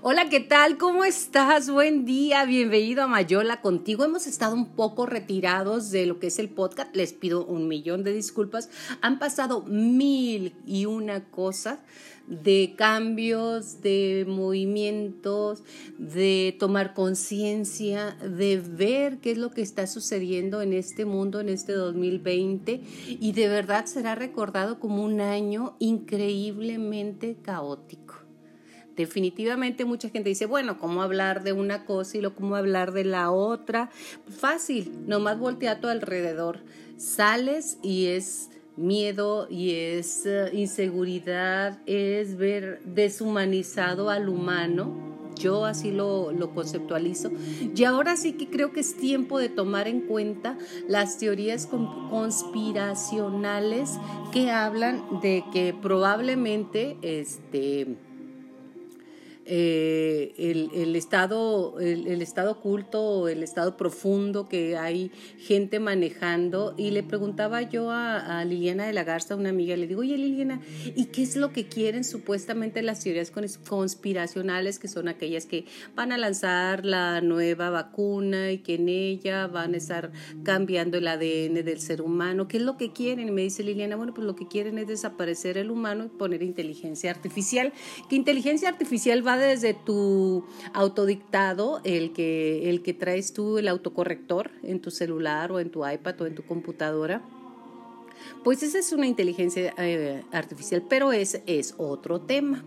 Hola, ¿qué tal? ¿Cómo estás? Buen día, bienvenido a Mayola contigo. Hemos estado un poco retirados de lo que es el podcast, les pido un millón de disculpas. Han pasado mil y una cosas de cambios, de movimientos, de tomar conciencia, de ver qué es lo que está sucediendo en este mundo, en este 2020, y de verdad será recordado como un año increíblemente caótico. Definitivamente mucha gente dice, bueno, ¿cómo hablar de una cosa y luego cómo hablar de la otra? Fácil, nomás voltea a tu alrededor. Sales y es miedo y es eh, inseguridad, es ver deshumanizado al humano. Yo así lo, lo, conceptualizo. Y ahora sí que creo que es tiempo de tomar en cuenta las teorías conspiracionales que hablan de que probablemente este, eh, el, estado, el, estado oculto, el estado profundo que hay gente manejando. Y le preguntaba yo a, Liliana de la Garza, una amiga, le digo, oye Liliana, ¿y qué es lo que quieren supuestamente las teorías conspiracionales, que son aquellas que van a lanzar la nueva vacuna y que en ella van a estar cambiando el ADN del ser humano? ¿Qué es lo que quieren? Y me dice Liliana, bueno, pues lo que quieren es desaparecer el humano y poner inteligencia artificial. ¿Qué inteligencia artificial va desde tu autodictado, el que, el que traes tú, el autocorrector en tu celular o en tu iPad o en tu computadora. Pues esa es una inteligencia eh, artificial, pero ese es otro tema.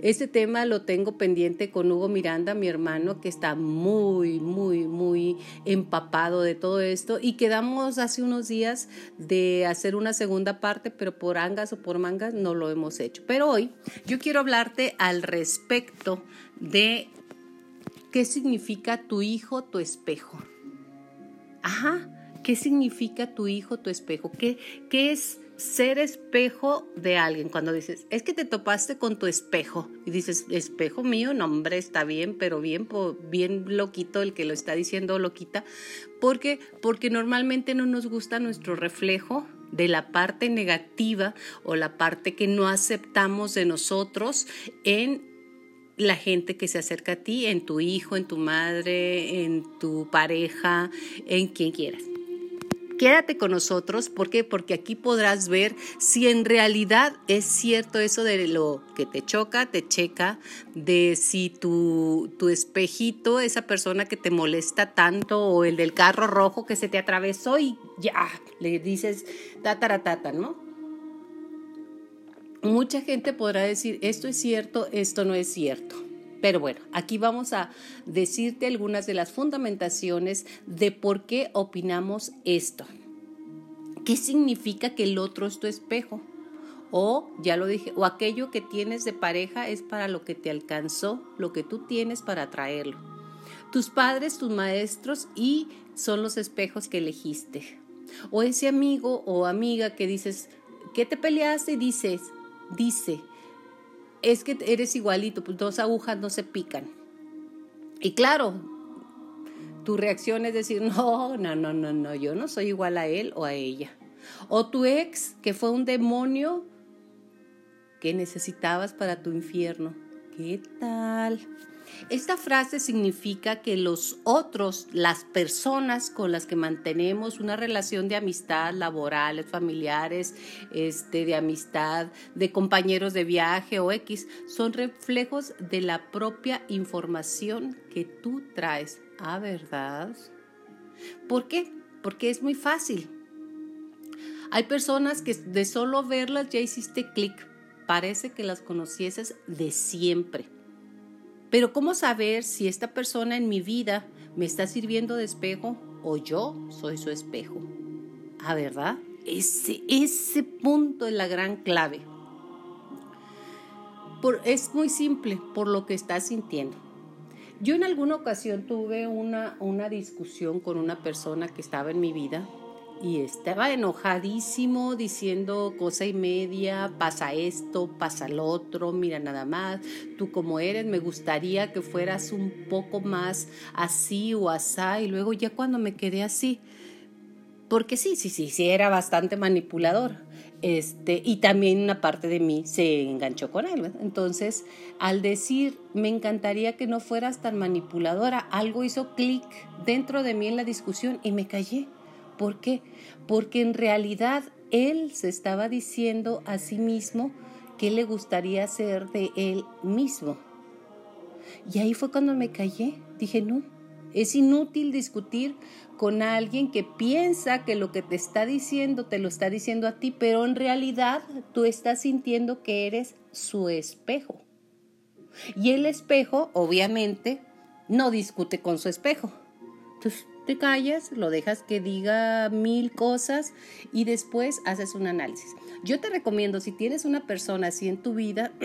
Ese tema lo tengo pendiente con Hugo Miranda, mi hermano, que está muy, muy, muy empapado de todo esto y quedamos hace unos días de hacer una segunda parte, pero por angas o por mangas no lo hemos hecho. Pero hoy yo quiero hablarte al respecto de qué significa tu hijo, tu espejo. Ajá, ¿Qué significa tu hijo, tu espejo? ¿Qué, qué es ser espejo de alguien? Cuando dices, es que te topaste con tu espejo y dices, espejo mío, no hombre, está bien, pero bien, bien loquito el que lo está diciendo loquita. porque Porque normalmente no nos gusta nuestro reflejo de la parte negativa o la parte que no aceptamos de nosotros en la gente que se acerca a ti, en tu hijo, en tu madre, en tu pareja, en quien quieras. Quédate con nosotros, ¿por qué? Porque aquí podrás ver si en realidad es cierto eso de lo que te choca, te checa, de si tu, tu espejito, esa persona que te molesta tanto, o el del carro rojo que se te atravesó y ya, le dices tataratata, ¿no? Mucha gente podrá decir, esto es cierto, esto no es cierto. Pero bueno, aquí vamos a decirte algunas de las fundamentaciones de por qué opinamos esto. ¿Qué significa que el otro es tu espejo? O, ya lo dije, o aquello que tienes de pareja es para lo que te alcanzó, lo que tú tienes para atraerlo. Tus padres, tus maestros y son los espejos que elegiste. O ese amigo o amiga que dices, ¿qué te peleaste? Dices, dice, es que eres igualito, pues dos agujas no se pican. Y claro, tu reacción es decir, no, no, no, no, no, yo no soy igual a él o a ella. O tu ex, que fue un demonio que necesitabas para tu infierno. ¿Qué tal? Esta frase significa que los otros, las personas con las que mantenemos una relación de amistad, laborales, familiares, este, de amistad, de compañeros de viaje o X, son reflejos de la propia información que tú traes. Ah, ¿verdad? ¿Por qué? Porque es muy fácil. Hay personas que de solo verlas ya hiciste clic. Parece que las conocieses de siempre. Pero ¿cómo saber si esta persona en mi vida me está sirviendo de espejo o yo soy su espejo? Ah, ¿verdad? Ese, ese punto es la gran clave. Por, es muy simple por lo que estás sintiendo. Yo en alguna ocasión tuve una, una discusión con una persona que estaba en mi vida y estaba enojadísimo diciendo cosa y media, pasa esto, pasa lo otro, mira nada más, tú como eres, me gustaría que fueras un poco más así o asá y luego ya cuando me quedé así, porque sí, sí, sí, sí, era bastante manipulador. Este, y también una parte de mí se enganchó con él. Entonces, al decir, me encantaría que no fueras tan manipuladora, algo hizo clic dentro de mí en la discusión y me callé. ¿Por qué? Porque en realidad él se estaba diciendo a sí mismo qué le gustaría ser de él mismo. Y ahí fue cuando me callé. Dije, no, es inútil discutir con alguien que piensa que lo que te está diciendo te lo está diciendo a ti, pero en realidad tú estás sintiendo que eres su espejo. Y el espejo, obviamente, no discute con su espejo. Entonces te callas, lo dejas que diga mil cosas y después haces un análisis. Yo te recomiendo, si tienes una persona así en tu vida,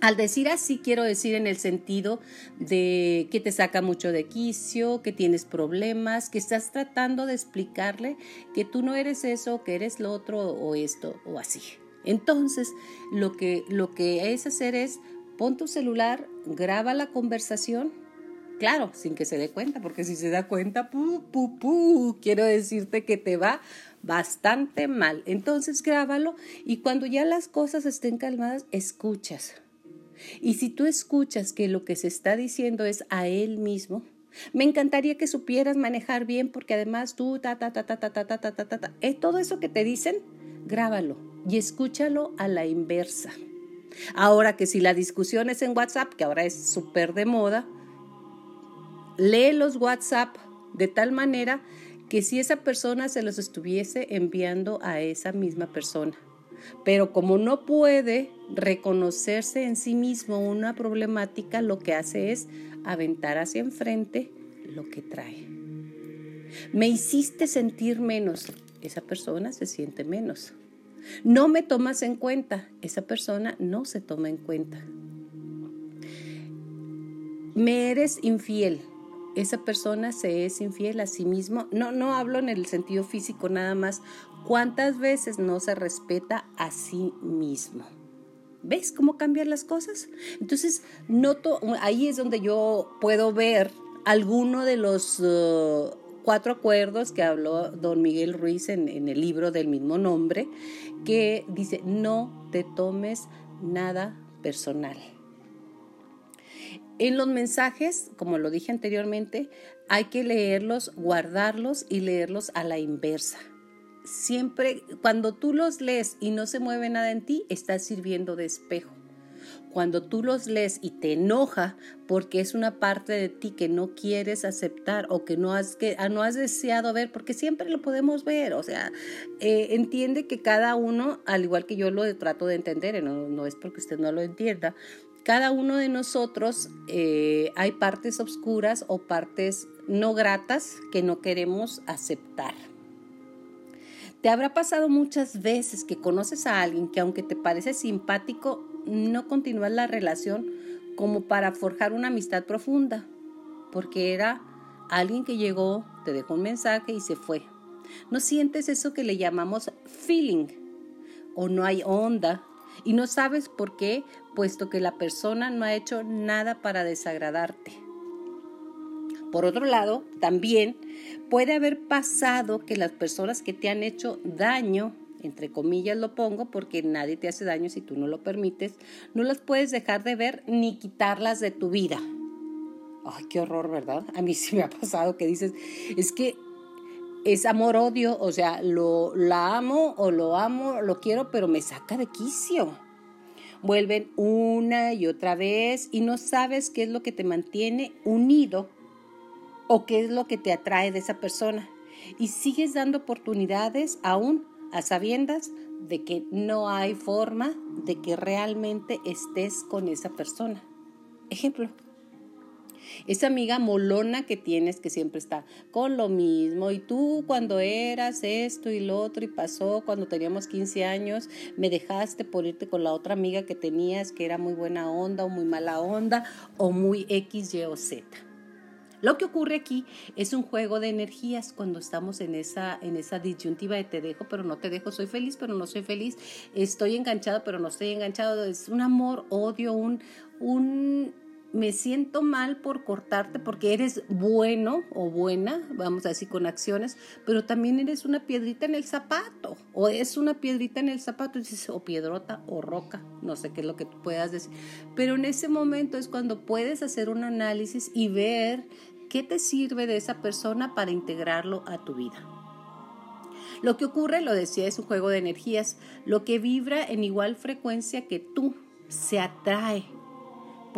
Al decir así, quiero decir en el sentido de que te saca mucho de quicio, que tienes problemas, que estás tratando de explicarle que tú no eres eso, que eres lo otro o esto o así. Entonces, lo que, lo que es hacer es pon tu celular, graba la conversación, claro, sin que se dé cuenta, porque si se da cuenta, pu, pu, pu, quiero decirte que te va bastante mal. Entonces, grábalo y cuando ya las cosas estén calmadas, escuchas y si tú escuchas que lo que se está diciendo es a él mismo, me encantaría que supieras manejar bien porque además tú, ta, ta, ta, ta, ta, ta, ta, ta, ta, ta, eh, todo eso que te dicen, grábalo y escúchalo a la inversa. Ahora que si la discusión es en WhatsApp, que ahora es súper de moda, lee los WhatsApp de tal manera que si esa persona se los estuviese enviando a esa misma persona. Pero como no puede reconocerse en sí mismo una problemática, lo que hace es aventar hacia enfrente lo que trae. Me hiciste sentir menos, esa persona se siente menos. No me tomas en cuenta, esa persona no se toma en cuenta. Me eres infiel, esa persona se es infiel a sí mismo. No, no hablo en el sentido físico nada más. ¿Cuántas veces no se respeta a sí mismo? ¿Ves cómo cambian las cosas? Entonces, noto, ahí es donde yo puedo ver alguno de los uh, cuatro acuerdos que habló don Miguel Ruiz en, en el libro del mismo nombre, que dice, no te tomes nada personal. En los mensajes, como lo dije anteriormente, hay que leerlos, guardarlos y leerlos a la inversa. Siempre, cuando tú los lees y no se mueve nada en ti, estás sirviendo de espejo. Cuando tú los lees y te enoja porque es una parte de ti que no quieres aceptar o que no has, que, no has deseado ver, porque siempre lo podemos ver, o sea, eh, entiende que cada uno, al igual que yo lo trato de entender, no, no es porque usted no lo entienda, cada uno de nosotros eh, hay partes oscuras o partes no gratas que no queremos aceptar. Te habrá pasado muchas veces que conoces a alguien que aunque te parece simpático, no continúas la relación como para forjar una amistad profunda, porque era alguien que llegó, te dejó un mensaje y se fue. No sientes eso que le llamamos feeling o no hay onda y no sabes por qué, puesto que la persona no ha hecho nada para desagradarte. Por otro lado, también puede haber pasado que las personas que te han hecho daño, entre comillas lo pongo porque nadie te hace daño si tú no lo permites, no las puedes dejar de ver ni quitarlas de tu vida. Ay, qué horror, ¿verdad? A mí sí me ha pasado que dices, es que es amor-odio, o sea, lo, la amo o lo amo, lo quiero, pero me saca de quicio. Vuelven una y otra vez y no sabes qué es lo que te mantiene unido o qué es lo que te atrae de esa persona. Y sigues dando oportunidades aún a sabiendas de que no hay forma de que realmente estés con esa persona. Ejemplo, esa amiga molona que tienes que siempre está con lo mismo y tú cuando eras esto y lo otro y pasó cuando teníamos 15 años, me dejaste por irte con la otra amiga que tenías que era muy buena onda o muy mala onda o muy X, Y o Z. Lo que ocurre aquí es un juego de energías cuando estamos en esa, en esa disyuntiva de te dejo, pero no te dejo, soy feliz, pero no soy feliz, estoy enganchado, pero no estoy enganchado. Es un amor, odio, un, un me siento mal por cortarte porque eres bueno o buena, vamos a decir con acciones, pero también eres una piedrita en el zapato o es una piedrita en el zapato, o piedrota o roca, no sé qué es lo que tú puedas decir, pero en ese momento es cuando puedes hacer un análisis y ver qué te sirve de esa persona para integrarlo a tu vida. Lo que ocurre, lo decía, es un juego de energías, lo que vibra en igual frecuencia que tú se atrae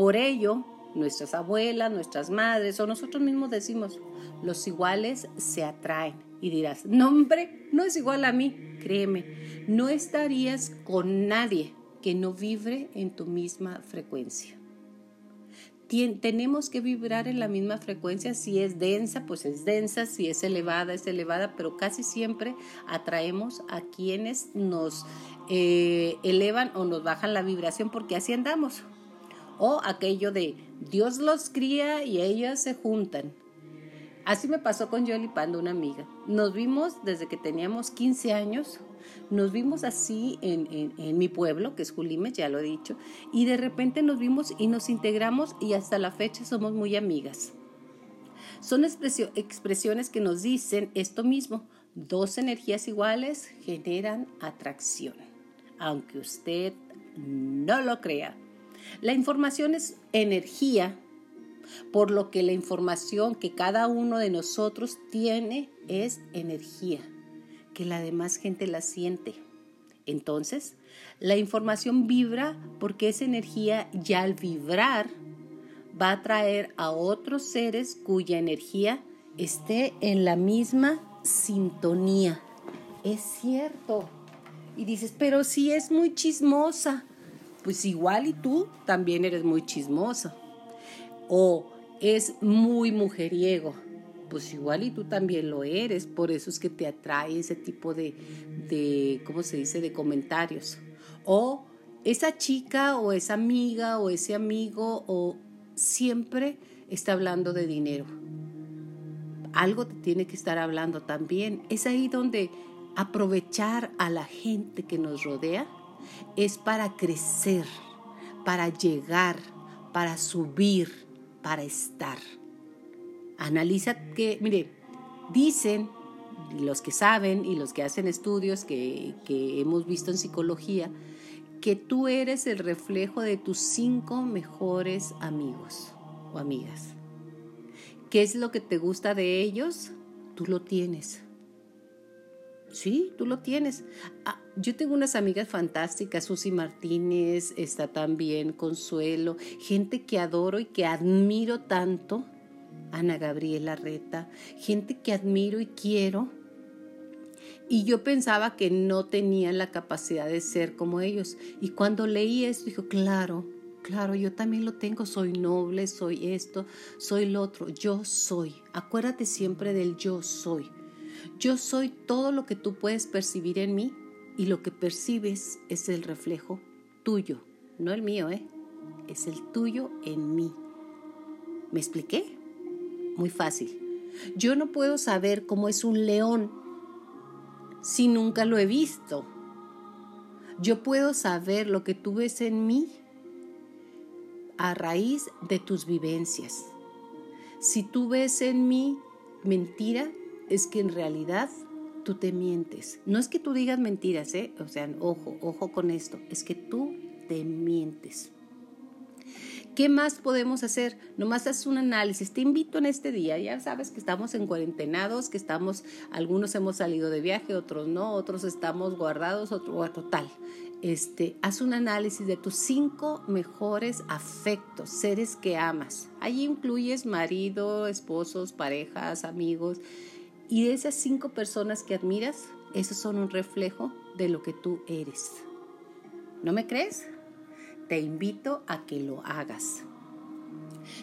por ello, nuestras abuelas, nuestras madres o nosotros mismos decimos, los iguales se atraen. Y dirás, no hombre, no es igual a mí. Créeme, no estarías con nadie que no vibre en tu misma frecuencia. tenemos que vibrar en la misma frecuencia. Si es densa, pues es densa. Si es elevada, es elevada. Pero casi siempre atraemos a quienes nos eh, elevan o nos bajan la vibración porque así andamos. O aquello de Dios los cría y ellas se juntan. Así me pasó con Yoli Pando, una amiga. Nos vimos desde que teníamos 15 años. Nos vimos así en, en, mi pueblo, que es Julimes, ya lo he dicho. Y de repente nos vimos y nos integramos y hasta la fecha somos muy amigas. Son expresiones que nos dicen esto mismo. Dos energías iguales generan atracción. Aunque usted no lo crea. La información es energía, por lo que la información que cada uno de nosotros tiene es energía, que la demás gente la siente. Entonces, la información vibra porque esa energía ya al vibrar va a atraer a otros seres cuya energía esté en la misma sintonía. Es cierto. Y dices, pero si es muy chismosa pues igual y tú también eres muy chismoso. O es muy mujeriego, pues igual y tú también lo eres, por eso es que te atrae ese tipo de, de ¿cómo se dice?, de comentarios. O esa chica o esa amiga o ese amigo o siempre está hablando de dinero. Algo te tiene que estar hablando también. Es ahí donde aprovechar a la gente que nos rodea es para crecer, para llegar, para subir, para estar. Analiza que, mire, dicen los que saben y los que hacen estudios que, que hemos visto en psicología, que tú eres el reflejo de tus cinco mejores amigos o amigas. ¿Qué es lo que te gusta de ellos? Tú lo tienes. Sí, tú lo tienes. Ah, yo tengo unas amigas fantásticas, Susi Martínez, está también Consuelo, gente que adoro y que admiro tanto, Ana Gabriela Reta, gente que admiro y quiero. Y yo pensaba que no tenían la capacidad de ser como ellos. Y cuando leí esto, dije, claro, claro, yo también lo tengo, soy noble, soy esto, soy lo otro, yo soy. Acuérdate siempre del yo soy. Yo soy todo lo que tú puedes percibir en mí y lo que percibes es el reflejo tuyo, no el mío, ¿eh? Es el tuyo en mí. ¿Me expliqué? Muy fácil. Yo no puedo saber cómo es un león si nunca lo he visto. Yo puedo saber lo que tú ves en mí a raíz de tus vivencias. Si tú ves en mí mentira, es que en realidad tú te mientes. No es que tú digas mentiras, ¿eh? O sea, ojo, ojo con esto. Es que tú te mientes. ¿Qué más podemos hacer? Nomás haz un análisis. Te invito en este día. Ya sabes que estamos en cuarentenados, que estamos, algunos hemos salido de viaje, otros no, otros estamos guardados, otro total. Este, haz un análisis de tus cinco mejores afectos, seres que amas. Allí incluyes marido, esposos, parejas, amigos y de esas cinco personas que admiras, esos son un reflejo de lo que tú eres. ¿No me crees? Te invito a que lo hagas.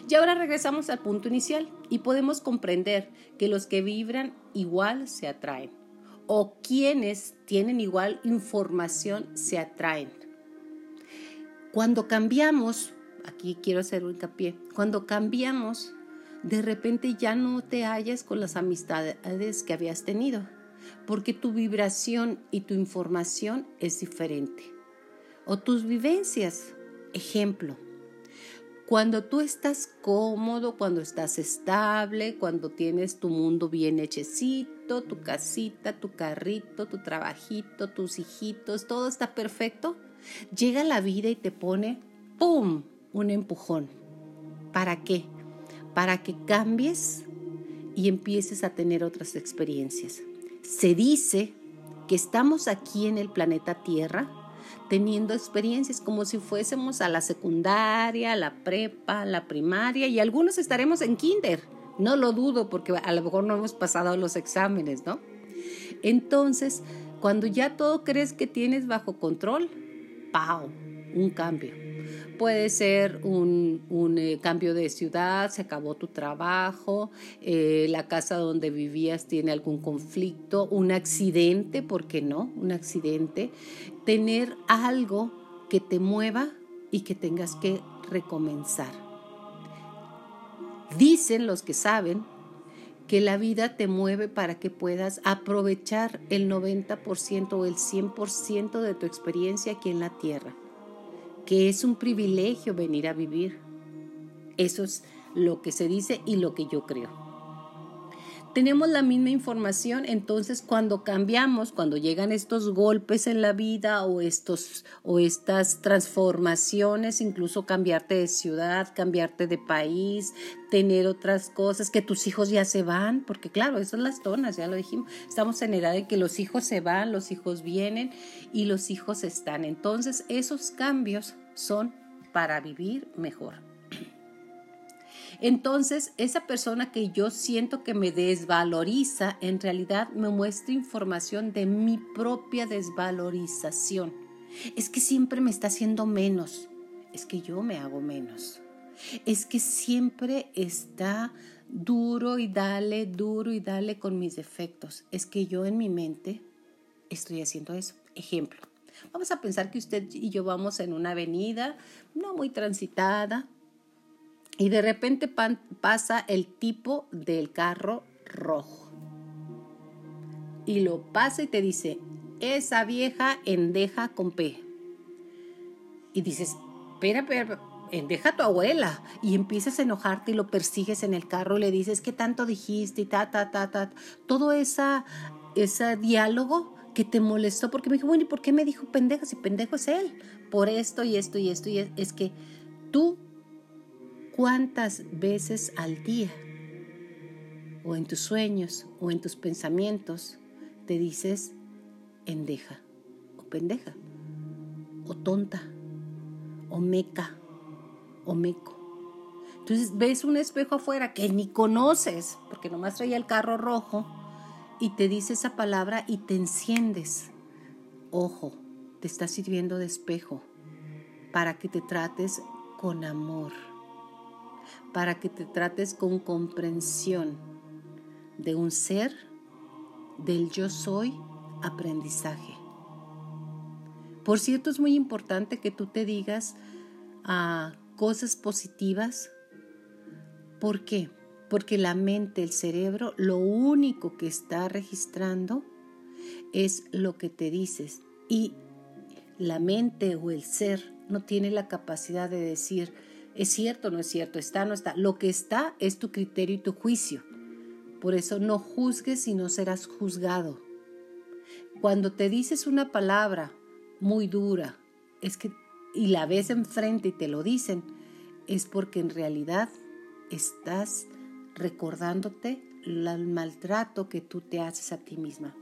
Y ahora regresamos al punto inicial y podemos comprender que los que vibran igual se atraen o quienes tienen igual información se atraen. Cuando cambiamos, aquí quiero hacer un hincapié, cuando cambiamos de repente ya no te hallas con las amistades que habías tenido, porque tu vibración y tu información es diferente. O tus vivencias. Ejemplo, Cuando tú estás cómodo, cuando estás estable, cuando tienes tu mundo bien hechecito, tu casita, tu carrito, tu trabajito, tus hijitos, todo está perfecto, llega la vida y te pone, ¡pum!, un empujón. ¿Para qué? Para que cambies y empieces a tener otras experiencias. Se dice que estamos aquí en el planeta Tierra teniendo experiencias como si fuésemos a la secundaria, la prepa, la primaria y algunos estaremos en kinder. No lo dudo porque a lo mejor no hemos pasado los exámenes, ¿no? Entonces, cuando ya todo crees que tienes bajo control, ¡pau! Un cambio Puede ser un, eh, cambio de ciudad, se acabó tu trabajo, eh, la casa donde vivías tiene algún conflicto, un accidente, ¿por qué no? Un accidente. Tener algo que te mueva y que tengas que recomenzar. Dicen los que saben que la vida te mueve para que puedas aprovechar el 90% o el 100% de tu experiencia aquí en la tierra que es un privilegio venir a vivir. Eso es lo que se dice y lo que yo creo. Tenemos la misma información, entonces cuando cambiamos, cuando llegan estos golpes en la vida o, estos, o estas transformaciones, incluso cambiarte de ciudad, cambiarte de país, tener otras cosas, que tus hijos ya se van, porque claro, esas son las zonas, ya lo dijimos, estamos en edad de que los hijos se van, los hijos vienen y los hijos están. Entonces esos cambios son para vivir mejor. Entonces, esa persona que yo siento que me desvaloriza, en realidad me muestra información de mi propia desvalorización. Es que siempre me está haciendo menos. Es que yo me hago menos. Es que siempre está duro y dale, duro y dale con mis defectos. Es que yo en mi mente estoy haciendo eso. Ejemplo, vamos a pensar que usted y yo vamos en una avenida no muy transitada, y de repente pasa el tipo del carro rojo. Y lo pasa y te dice, esa vieja endeja con P. Y dices, espera, espera, endeja a tu abuela. Y empiezas a enojarte y lo persigues en el carro le dices, ¿qué tanto dijiste? Y ta, ta, ta, ta. Todo esa, ese diálogo que te molestó porque me dijo, bueno, ¿y por qué me dijo pendeja si pendejo es él? Por esto y esto y esto y es que tú ¿Cuántas veces al día o en tus sueños o en tus pensamientos te dices endeja o pendeja o tonta o meca o meco? Entonces ves un espejo afuera que ni conoces porque nomás traía el carro rojo y te dice esa palabra y te enciendes. Ojo, te está sirviendo de espejo para que te trates con amor para que te trates con comprensión de un ser, del yo soy, aprendizaje. Por cierto, es muy importante que tú te digas ah, cosas positivas. ¿Por qué? Porque la mente, el cerebro, lo único que está registrando es lo que te dices. Y la mente o el ser no tiene la capacidad de decir, ¿Es cierto o no es cierto? ¿Está o no está? Lo que está es tu criterio y tu juicio. Por eso no juzgues y no serás juzgado. Cuando te dices una palabra muy dura, es que y la ves enfrente y te lo dicen, es porque en realidad estás recordándote el maltrato que tú te haces a ti misma.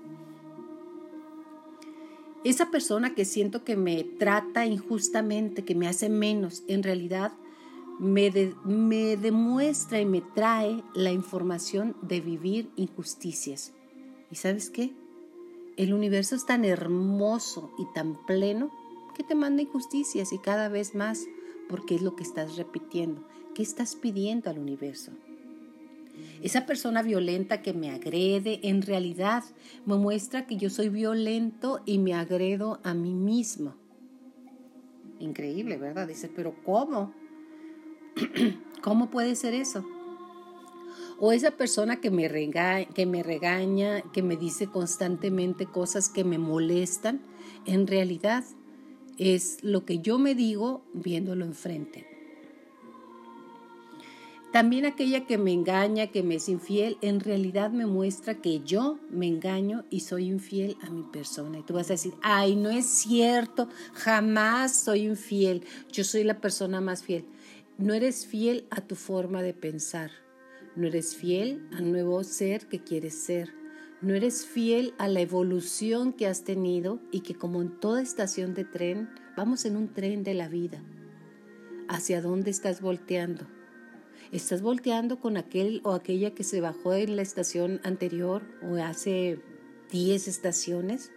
Esa persona que siento que me trata injustamente, que me hace menos, en realidad me, demuestra y me trae la información de vivir injusticias. ¿Y sabes qué? El universo es tan hermoso y tan pleno que te manda injusticias y cada vez más porque es lo que estás repitiendo. ¿Qué estás pidiendo al universo? Esa persona violenta que me agrede en realidad me muestra que yo soy violento y me agredo a mí mismo. Increíble, ¿verdad? Dice, pero ¿cómo? ¿Cómo puede ser eso? O esa persona que me, que me regaña, que me dice constantemente cosas que me molestan, en realidad es lo que yo me digo viéndolo enfrente. También aquella que me engaña, que me es infiel, en realidad me muestra que yo me engaño y soy infiel a mi persona. Y tú vas a decir, ay, no es cierto, jamás soy infiel, yo soy la persona más fiel. No eres fiel a tu forma de pensar, no eres fiel al nuevo ser que quieres ser, no eres fiel a la evolución que has tenido y que como en toda estación de tren, vamos en un tren de la vida. ¿Hacia dónde estás volteando? ¿Estás volteando con aquel o aquella que se bajó en la estación anterior o hace 10 estaciones?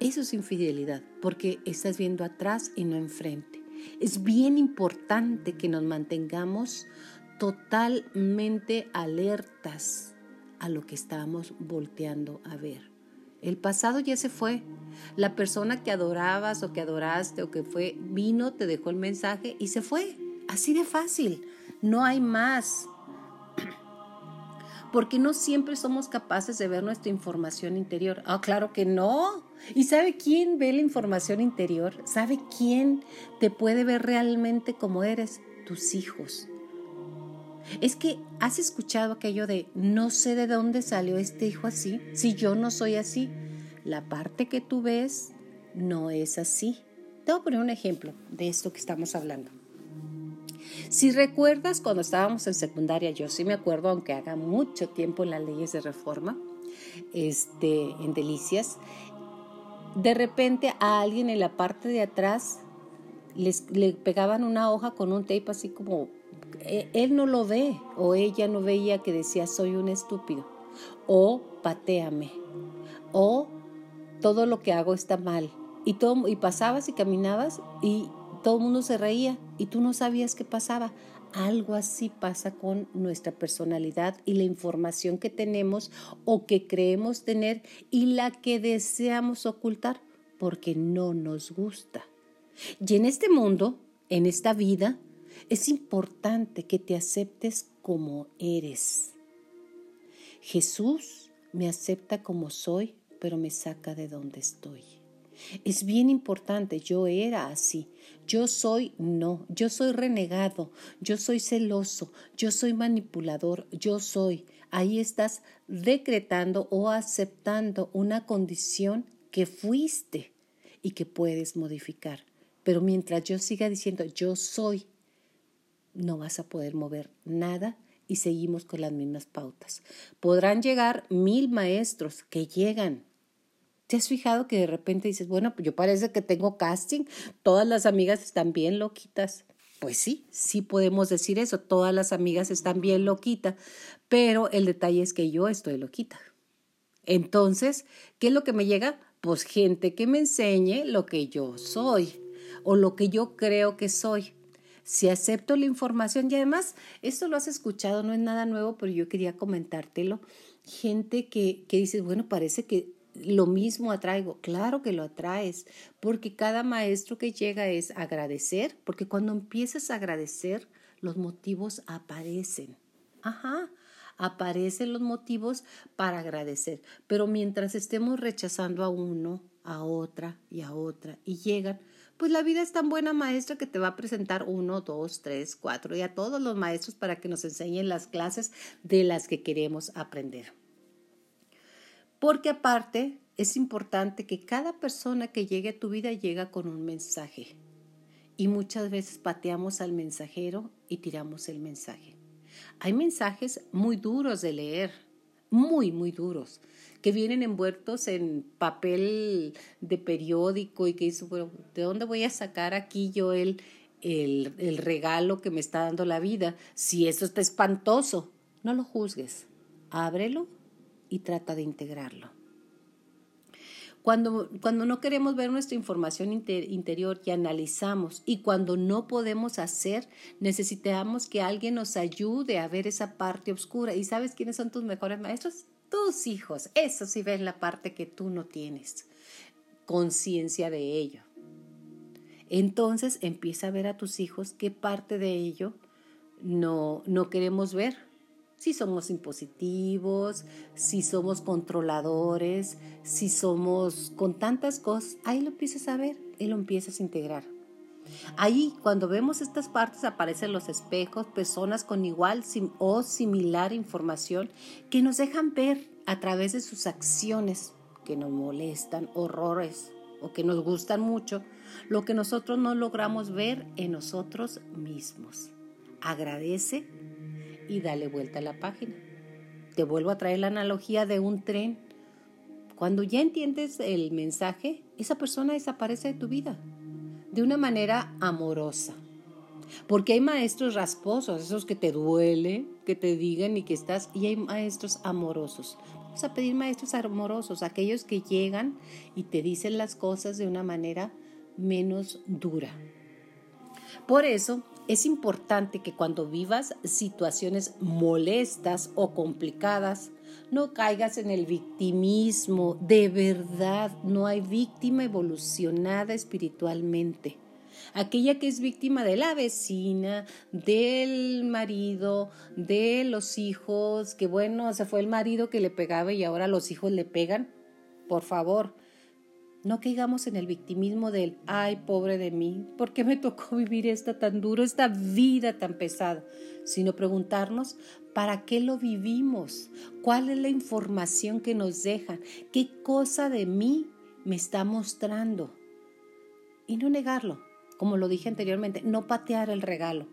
Eso es infidelidad, porque estás viendo atrás y no enfrente. Es bien importante que nos mantengamos totalmente alertas a lo que estamos volteando a ver. El pasado ya se fue. La persona que adorabas o que adoraste o que fue, vino, te dejó el mensaje y se fue. Así de fácil no hay más. Porque no siempre somos capaces de ver nuestra información interior. Ah, claro que no. ¿Y sabe quién ve la información interior? ¿Sabe quién te puede ver realmente como eres? Tus hijos. Es que has escuchado aquello de no sé de dónde salió este hijo así, si yo no soy así. La parte que tú ves no es así. Te voy a poner un ejemplo de esto que estamos hablando. Si recuerdas cuando estábamos en secundaria, yo sí me acuerdo, aunque haga mucho tiempo en las leyes de reforma, este, en Delicias, de repente a alguien en la parte de atrás les, le pegaban una hoja con un tape así como, e, él no lo ve o ella no veía que decía soy un estúpido o pateame o todo lo que hago está mal y, todo, y pasabas y caminabas y todo el mundo se reía y tú no sabías qué pasaba. Algo así pasa con nuestra personalidad y la información que tenemos o que creemos tener y la que deseamos ocultar porque no nos gusta. Y en este mundo, en esta vida, es importante que te aceptes como eres. Jesús me acepta como soy, pero me saca de donde estoy. Es bien importante, yo era así, yo soy no, yo soy renegado, yo soy celoso, yo soy manipulador, yo soy. Ahí estás decretando o aceptando una condición que fuiste y que puedes modificar. Pero mientras yo siga diciendo yo soy, no vas a poder mover nada y seguimos con las mismas pautas. Podrán llegar mil maestros que llegan, ¿Te has fijado que de repente dices, bueno, pues yo parece que tengo casting, todas las amigas están bien loquitas? Pues sí, sí podemos decir eso, todas las amigas están bien loquitas, pero el detalle es que yo estoy loquita. Entonces, ¿qué es lo que me llega? Pues gente que me enseñe lo que yo soy o lo que yo creo que soy. Si acepto la información y además, esto lo has escuchado, no es nada nuevo, pero yo quería comentártelo. Gente que, que dice, bueno, parece que lo mismo atraigo. Claro que lo atraes, porque cada maestro que llega es agradecer, porque cuando empiezas a agradecer, los motivos aparecen. Ajá, aparecen los motivos para agradecer. Pero mientras estemos rechazando a uno, a otra y a otra, y llegan, pues la vida es tan buena maestra que te va a presentar uno, dos, tres, cuatro y a todos los maestros para que nos enseñen las clases de las que queremos aprender. Porque aparte es importante que cada persona que llegue a tu vida llega con un mensaje. Y muchas veces pateamos al mensajero y tiramos el mensaje. Hay mensajes muy duros de leer, muy, muy duros, que vienen envueltos en papel de periódico y que dice, bueno, ¿de dónde voy a sacar aquí yo el, el, el regalo que me está dando la vida? Si esto está espantoso, no lo juzgues, ábrelo y trata de integrarlo. Cuando, cuando no queremos ver nuestra información interior y analizamos y cuando no podemos hacer, necesitamos que alguien nos ayude a ver esa parte oscura. ¿Y sabes quiénes son tus mejores maestros? Tus hijos. Eso sí ven la parte que tú no tienes. Conciencia de ello. Entonces empieza a ver a tus hijos qué parte de ello no, no queremos ver si somos impositivos, si somos controladores, si somos con tantas cosas, ahí lo empiezas a ver y lo empiezas a integrar. Ahí, cuando vemos estas partes, aparecen los espejos, personas con igual o similar información que nos dejan ver a través de sus acciones que nos molestan, horrores o que nos gustan mucho, lo que nosotros no logramos ver en nosotros mismos. Agradece y dale vuelta a la página. Te vuelvo a traer la analogía de un tren. Cuando ya entiendes el mensaje, esa persona desaparece de tu vida de una manera amorosa. Porque hay maestros rasposos, esos que te duele, que te digan y que estás, y hay maestros amorosos. Vamos a pedir maestros amorosos, aquellos que llegan y te dicen las cosas de una manera menos dura. Por eso es importante que cuando vivas situaciones molestas o complicadas, no caigas en el victimismo. De verdad, no hay víctima evolucionada espiritualmente. Aquella que es víctima de la vecina, del marido, de los hijos, que bueno, se fue el marido que le pegaba y ahora los hijos le pegan. Por favor, no caigamos en el victimismo del, ay, pobre de mí, ¿por qué me tocó vivir esta tan duro, esta vida tan pesada? Sino preguntarnos, ¿para qué lo vivimos? ¿Cuál es la información que nos dejan? ¿Qué cosa de mí me está mostrando? Y no negarlo, como lo dije anteriormente, no patear el regalo.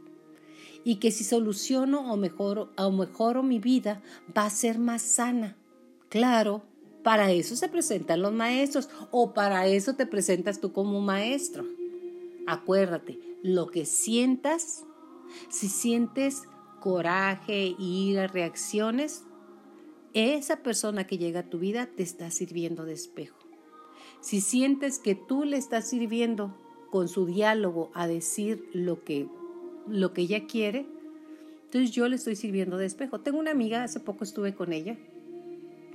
Y que si soluciono o mejoro, o mejoro mi vida, va a ser más sana. Claro, para eso se presentan los maestros o para eso te presentas tú como maestro. Acuérdate, lo que sientas, si sientes coraje, ira, reacciones, esa persona que llega a tu vida te está sirviendo de espejo. Si sientes que tú le estás sirviendo con su diálogo a decir lo que, lo que ella quiere, entonces yo le estoy sirviendo de espejo. Tengo una amiga, hace poco estuve con ella,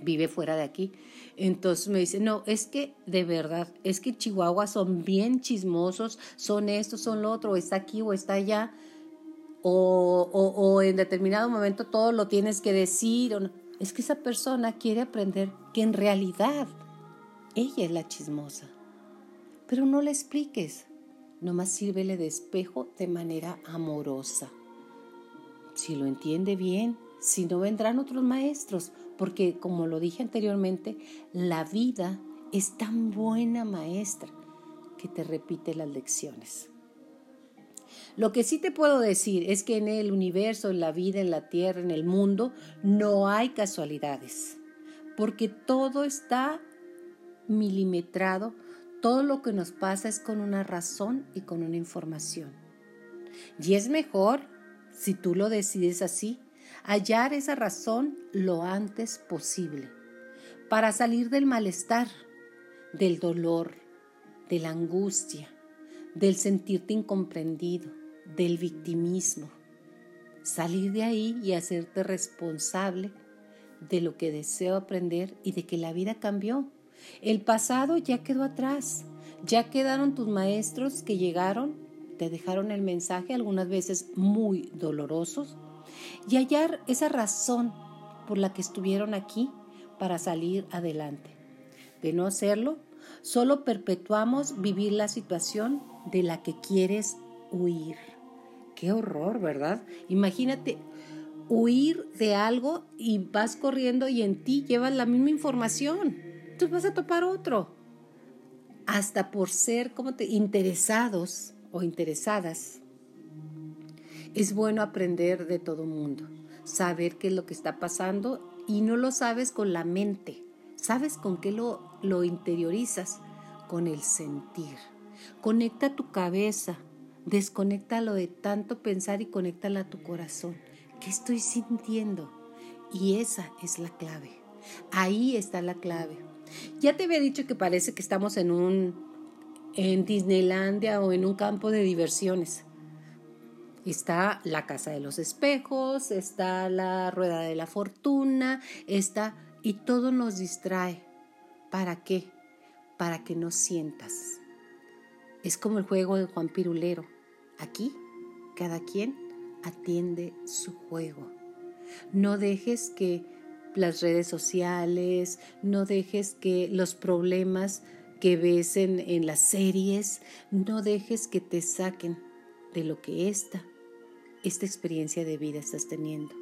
vive fuera de aquí. Entonces me dice, no, es que de verdad, es que Chihuahua son bien chismosos, son esto, son lo otro, está aquí o está allá, o, o, en determinado momento todo lo tienes que decir. O Es que esa persona quiere aprender que en realidad ella es la chismosa. Pero no le expliques, nomás sírvele de espejo de manera amorosa. Si lo entiende bien, si no vendrán otros maestros, porque como lo dije anteriormente, la vida es tan buena maestra que te repite las lecciones. Lo que sí te puedo decir es que en el universo, en la vida, en la tierra, en el mundo, no hay casualidades, porque todo está milimetrado, todo lo que nos pasa es con una razón y con una información. Y es mejor, si tú lo decides así, hallar esa razón lo antes posible para salir del malestar, del dolor, de la angustia, del sentirte incomprendido, del victimismo. Salir de ahí y hacerte responsable de lo que deseo aprender y de que la vida cambió. El pasado ya quedó atrás, ya quedaron tus maestros que llegaron, te dejaron el mensaje, algunas veces muy dolorosos, y hallar esa razón por la que estuvieron aquí para salir adelante. De no hacerlo, solo perpetuamos vivir la situación de la que quieres huir. Qué horror, ¿verdad? Imagínate huir de algo y vas corriendo y en ti llevas la misma información. Entonces vas a topar otro. Hasta por ser como te interesados o interesadas es bueno aprender de todo mundo, saber qué es lo que está pasando y no lo sabes con la mente, sabes con qué lo, lo interiorizas, con el sentir. Conecta tu cabeza, desconéctalo de tanto pensar y conéctala a tu corazón. ¿Qué estoy sintiendo? Y esa es la clave. Ahí está la clave. Ya te había dicho que parece que estamos en un en Disneylandia o en un campo de diversiones. Está la casa de los espejos, está la rueda de la fortuna, está y todo nos distrae. ¿Para qué? Para que no sientas. Es como el juego de Juan Pirulero. Aquí cada quien atiende su juego. No dejes que las redes sociales, no dejes que los problemas que ves en, las series, no dejes que te saquen de lo que esta, esta experiencia de vida estás teniendo,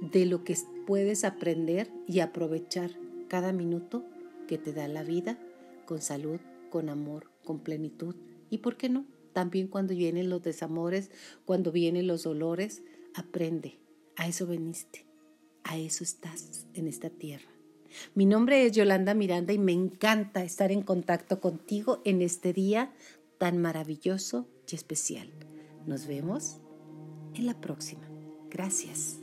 de lo que puedes aprender y aprovechar cada minuto que te da la vida con salud, con amor, con plenitud y, ¿por qué no? También cuando vienen los desamores, cuando vienen los dolores, aprende. A eso veniste, a eso estás en esta tierra. Mi nombre es Yolanda Miranda y me encanta estar en contacto contigo en este día tan maravilloso y especial. Nos vemos en la próxima. Gracias.